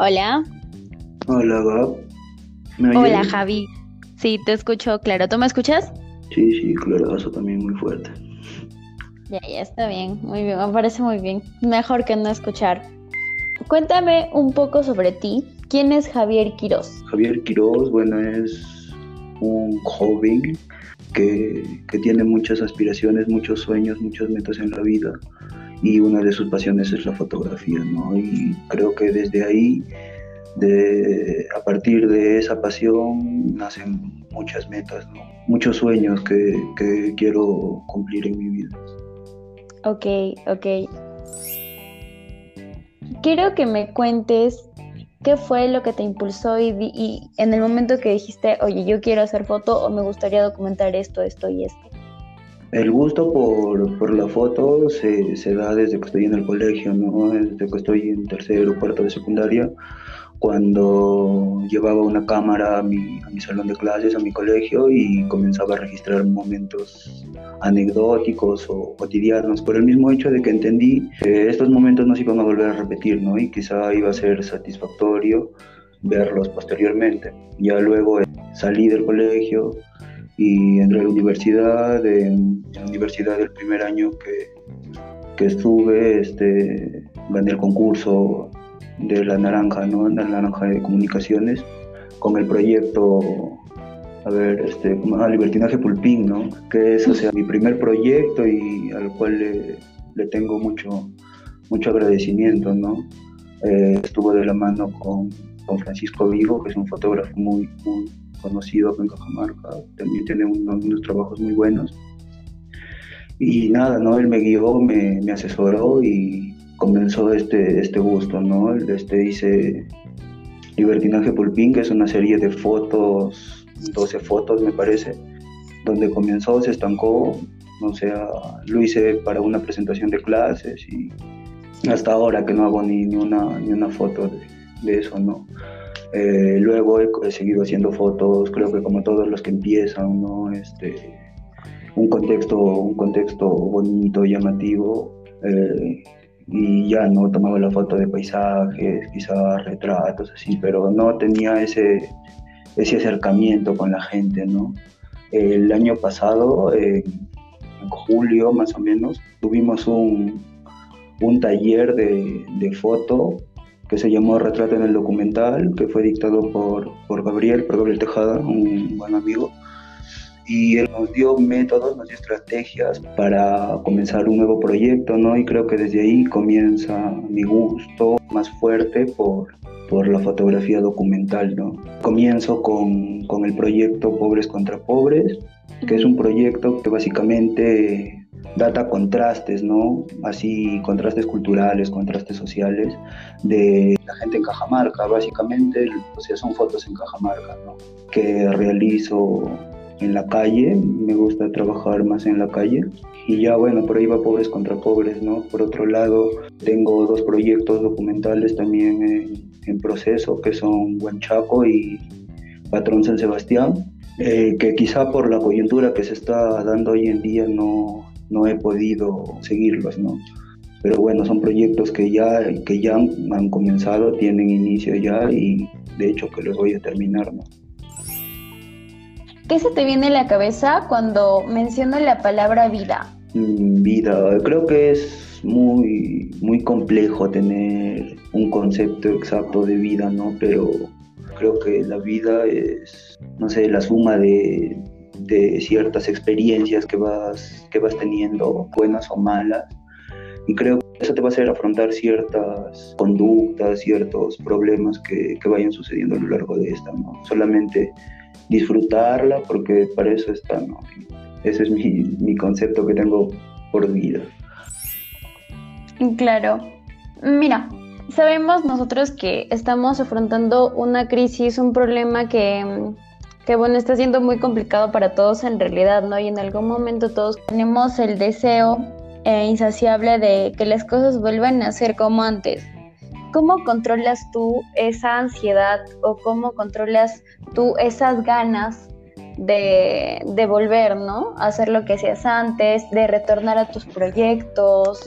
Hola. Hola, Gab. ¿Me Hola, Javi. Sí, te escucho claro. ¿Tú me escuchas? Sí, sí, claro, eso también muy fuerte. Ya, ya está bien, muy bien, me parece muy bien. Mejor que no escuchar. Cuéntame un poco sobre ti. ¿Quién es Javier Quiroz? Javier Quiroz, bueno, es un joven que, que tiene muchas aspiraciones, muchos sueños, muchas metas en la vida y una de sus pasiones es la fotografía, ¿no? Y creo que desde ahí, de, a partir de esa pasión, nacen muchas metas, ¿no? Muchos sueños que, que quiero cumplir en mi vida. Ok, ok. Quiero que me cuentes qué fue lo que te impulsó y, y, en el momento que dijiste, oye, yo quiero hacer foto o me gustaría documentar esto, esto y esto. El gusto por, por la foto se, se, da desde que estoy en el colegio, ¿no? Desde que estoy en tercero o cuarto de secundaria, cuando llevaba una cámara a mi, a mi salón de clases, a mi colegio y comenzaba a registrar momentos anecdóticos o cotidianos, por el mismo hecho de que entendí que estos momentos no se iban a volver a repetir, ¿no? Y quizá iba a ser satisfactorio verlos posteriormente. Ya luego salí del colegio, y entré a la universidad, en, la universidad del primer año que, que estuve, este, gané el concurso de la naranja, ¿no? La naranja de comunicaciones, con el proyecto, a ver, este, ah, Libertinaje Pulpín, ¿no? Que es, o sea, mi primer proyecto y al cual le, le tengo mucho, mucho agradecimiento, ¿no? Eh, estuvo de la mano con, con Francisco Vigo, que es un fotógrafo muy, conocido en Cajamarca, también tiene unos, trabajos muy buenos. Y nada, ¿no? Él me guió, me, asesoró y comenzó este, este gusto, ¿no? Este hice Libertinaje Pulpín, que es una serie de fotos, 12 fotos me parece, donde comenzó, se estancó, o sea, lo hice para una presentación de clases y hasta ahora que no hago ni, ni, una, ni una foto de, de eso, ¿no? Eh, luego he, seguido haciendo fotos, creo que como todos los que empiezan, ¿no? Este, un contexto, un contexto bonito, llamativo, eh, y ya no tomaba la foto de paisajes, quizás retratos, así, pero no tenía ese, ese acercamiento con la gente, ¿no? El año pasado, en julio más o menos, tuvimos un, un taller de, de foto que se llamó Retrato en el Documental, que fue dictado por, por Gabriel, por Gabriel Tejada, un buen amigo. Y él nos dio métodos, nos dio estrategias para comenzar un nuevo proyecto, ¿no? Y creo que desde ahí comienza mi gusto más fuerte por, por la fotografía documental, ¿no? Comienzo con, con el proyecto Pobres contra Pobres, que es un proyecto que básicamente data contrastes, ¿no? Así, contrastes culturales, contrastes sociales de la gente en Cajamarca, básicamente, o sea, son fotos en Cajamarca, ¿no? Que realizo en la calle, me gusta trabajar más en la calle. Y ya bueno, por ahí va Pobres contra Pobres, ¿no? Por otro lado, tengo dos proyectos documentales también en, en proceso, que son Huanchaco y Patrón San Sebastián, eh, que quizá por la coyuntura que se está dando hoy en día no, no he podido seguirlos, ¿no? Pero bueno, son proyectos que ya, que ya han, comenzado, tienen inicio ya y de hecho que los voy a terminar, ¿no? ¿Qué se te viene a la cabeza cuando menciono la palabra vida? Mm, vida, creo que es muy, muy complejo tener un concepto exacto de vida, ¿no? Pero creo que la vida es, no sé, la suma de, de ciertas experiencias que vas, que vas teniendo, buenas o malas. Y creo que eso te va a hacer afrontar ciertas conductas, ciertos problemas que, que vayan sucediendo a lo largo de esta, ¿no? Solamente disfrutarla porque para eso está, ¿no? Ese es mi, mi concepto que tengo por vida. Claro. Mira, sabemos nosotros que estamos afrontando una crisis, un problema que que bueno, está siendo muy complicado para todos en realidad, ¿no? Y en algún momento todos tenemos el deseo eh, insaciable de que las cosas vuelvan a ser como antes. ¿Cómo controlas tú esa ansiedad o cómo controlas tú esas ganas de, de volver, ¿no? A hacer lo que hacías antes, de retornar a tus proyectos.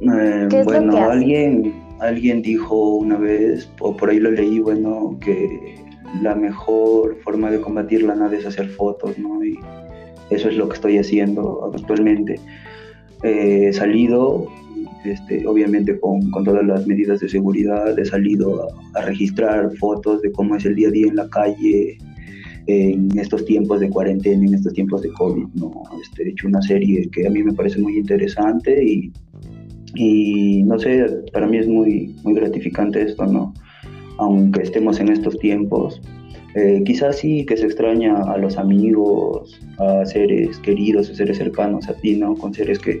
Eh, bueno, alguien, alguien dijo una vez, o por ahí lo leí, bueno, que la mejor forma de combatir la nada es hacer fotos, ¿no? Y eso es lo que estoy haciendo actualmente. Eh, he salido, este, obviamente con, con, todas las medidas de seguridad, he salido a, registrar fotos de cómo es el día a día en la calle, en estos tiempos de cuarentena, en estos tiempos de COVID, ¿no? Este, he hecho una serie que a mí me parece muy interesante y, y no sé, para mí es muy, muy gratificante esto, ¿no? Aunque estemos en estos tiempos, eh, quizás sí que se extraña a los amigos, a seres queridos, a seres cercanos a ti, ¿no? Con seres que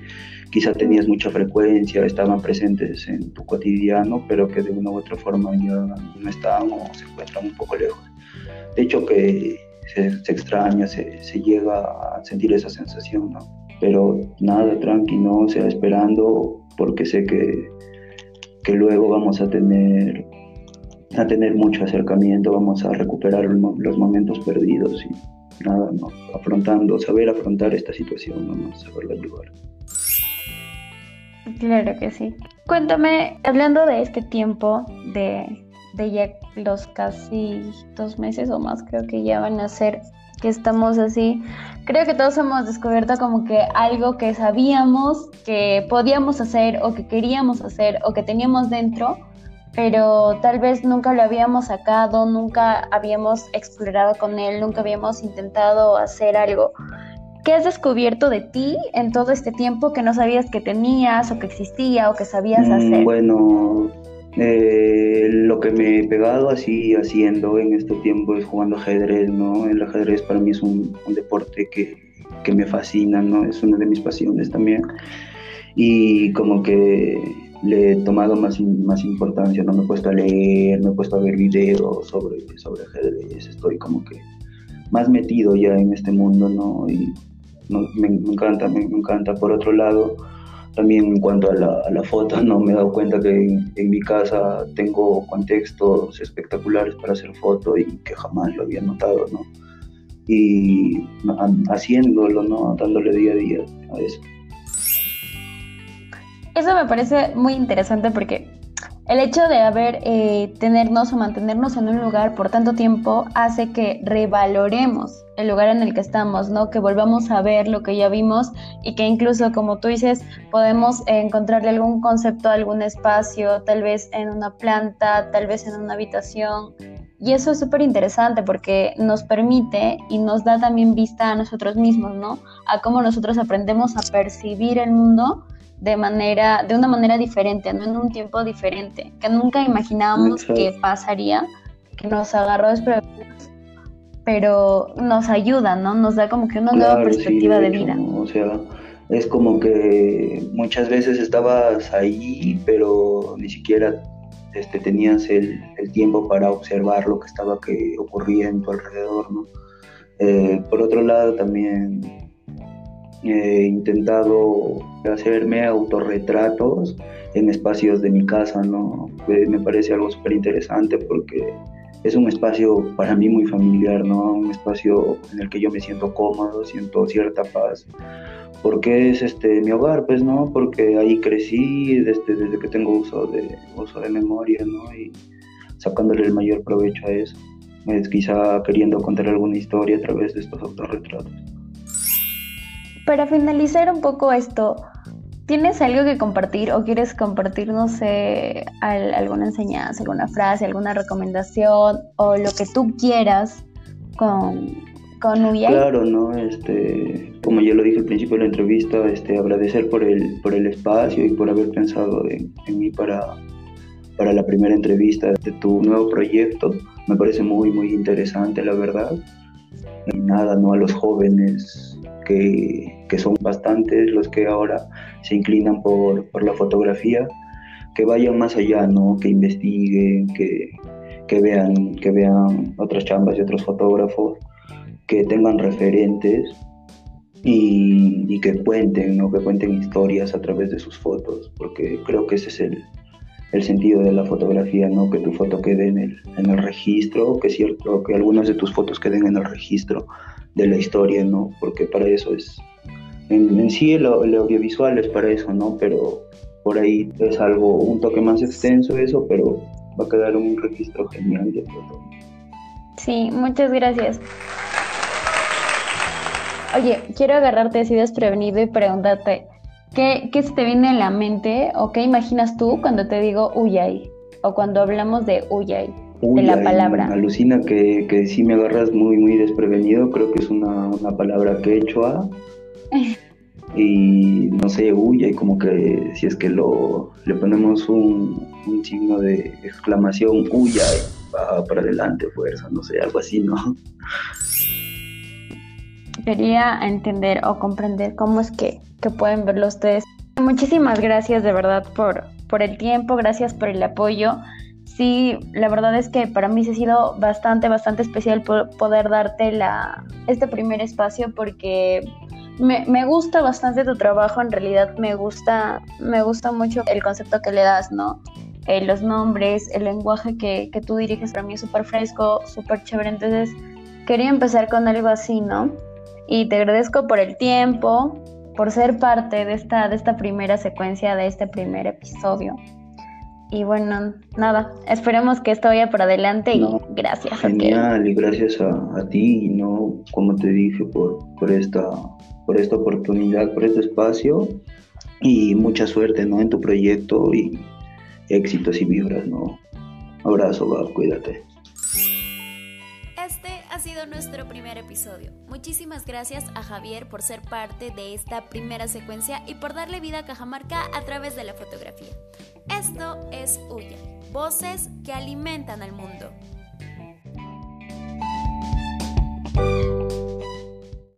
quizá tenías mucha frecuencia, estaban presentes en tu cotidiano, pero que de una u otra forma ya no están o se encuentran un poco lejos. De hecho que se, extraña, se, se, llega a sentir esa sensación, ¿no? Pero nada, tranqui, ¿no? O sea, esperando, porque sé que, que luego vamos a tener a tener mucho acercamiento, vamos a recuperar los momentos perdidos y nada, ¿no? afrontando, saber afrontar esta situación, ¿no? saberla llevar. Claro que sí. Cuéntame, hablando de este tiempo, de, de ya los casi dos meses o más, creo que ya van a ser que estamos así. Creo que todos hemos descubierto como que algo que sabíamos que podíamos hacer o que queríamos hacer o que teníamos dentro, pero tal vez nunca lo habíamos sacado, nunca habíamos explorado con él, nunca habíamos intentado hacer algo. ¿Qué has descubierto de ti en todo este tiempo que no sabías que tenías o que existía o que sabías mm, hacer? Bueno, eh, lo que me he pegado así haciendo en este tiempo es jugando ajedrez, ¿no? El ajedrez para mí es un, deporte que, que me fascina, ¿no? Es una de mis pasiones también. Y como que le he tomado más, más importancia, no me he puesto a leer, me he puesto a ver videos sobre, sobre ajedrez, estoy como que más metido ya en este mundo, ¿no? Y me, encanta, me, encanta. Por otro lado, también en cuanto a la, la foto, ¿no? Me he dado cuenta que en, mi casa tengo contextos espectaculares para hacer foto y que jamás lo había notado, ¿no? Y haciéndolo, ¿no? Dándole día a día a eso. Eso me parece muy interesante porque el hecho de haber eh, tenernos o mantenernos en un lugar por tanto tiempo hace que revaloremos el lugar en el que estamos, ¿no? Que volvamos a ver lo que ya vimos y que incluso, como tú dices, podemos encontrarle algún concepto, algún espacio, tal vez en una planta, tal vez en una habitación. Y eso es súper interesante porque nos permite y nos da también vista a nosotros mismos, ¿no? A cómo nosotros aprendemos a percibir el mundo de manera, de una manera diferente, no en un tiempo diferente, que nunca imaginábamos que pasaría, que nos agarró desprevenidos, pero nos ayuda, ¿no? Nos da como que una nueva perspectiva de, vida. O sea, es como que muchas veces estabas ahí, pero ni siquiera este, tenías el, el, tiempo para observar lo que estaba que ocurría en tu alrededor, ¿no? Eh, por otro lado, también he intentado hacerme autorretratos en espacios de mi casa, ¿no? Me parece algo súper interesante porque es un espacio para mí muy familiar, ¿no? Un espacio en el que yo me siento cómodo, siento cierta paz, porque es este mi hogar, pues, ¿no? Porque ahí crecí desde, desde que tengo uso de, uso de memoria, ¿no? Y sacándole el mayor provecho a eso. Es quizá queriendo contar alguna historia a través de estos autorretratos. Para finalizar un poco esto, ¿tienes algo que compartir o quieres compartir, no sé, alguna enseñanza, alguna frase, alguna recomendación o lo que tú quieras con, con Claro, ¿no? Este, como ya lo dije al principio de la entrevista, este, agradecer por el, por el espacio y por haber pensado en, mí para, para la primera entrevista de tu nuevo proyecto. Me parece muy, muy interesante, la verdad. Y nada, ¿no? A los jóvenes que, son bastantes los que ahora se inclinan por, la fotografía, que vayan más allá, ¿no? que investiguen, que, vean, que vean otras chambas de otros fotógrafos, que tengan referentes y, que cuenten, ¿no? que cuenten historias a través de sus fotos, porque creo que ese es el, sentido de la fotografía, ¿no? Que tu foto quede en el, en el registro, que cierto que algunas de tus fotos queden en el registro, de la historia, ¿no? Porque para eso es, en, sí el, audiovisual es para eso, ¿no? Pero por ahí es algo, un toque más extenso eso, pero va a quedar un registro genial de todo. Sí, muchas gracias. Oye, quiero agarrarte así desprevenido y preguntarte, ¿qué, ¿qué se te viene en la mente o qué imaginas tú cuando te digo Uyay? O cuando hablamos de Uyay, de la palabra. Alucina que, que sí me agarras muy, muy desprevenido, creo que es una, una palabra quechua. y no sé, Uyay, como que si es que lo, le ponemos un, un signo de exclamación, Uyay, va para adelante, fuerza, no sé, algo así, ¿no? quería entender o comprender cómo es que, pueden verlo ustedes. Muchísimas gracias de verdad por, por el tiempo, gracias por el apoyo. Sí, la verdad es que para mí se ha sido bastante, bastante especial poder darte la, este primer espacio porque me, gusta bastante tu trabajo, en realidad me gusta, me gusta mucho el concepto que le das, ¿no? Eh, los nombres, el lenguaje que, que tú diriges para mí es súper fresco, súper chévere, entonces quería empezar con algo así, ¿no? y te agradezco por el tiempo, por ser parte de esta, de esta primera secuencia, de este primer episodio. Y bueno, nada, esperemos que esto vaya por adelante y gracias. Genial, y gracias a, ti, ¿no? Como te dije, por, por, esta, por esta oportunidad, por este espacio y mucha suerte, ¿no? En tu proyecto y éxitos y vibras, ¿no? Abrazo, va, cuídate sido nuestro primer episodio. Muchísimas gracias a Javier por ser parte de esta primera secuencia y por darle vida a Cajamarca a través de la fotografía. Esto es Uya, voces que alimentan al mundo.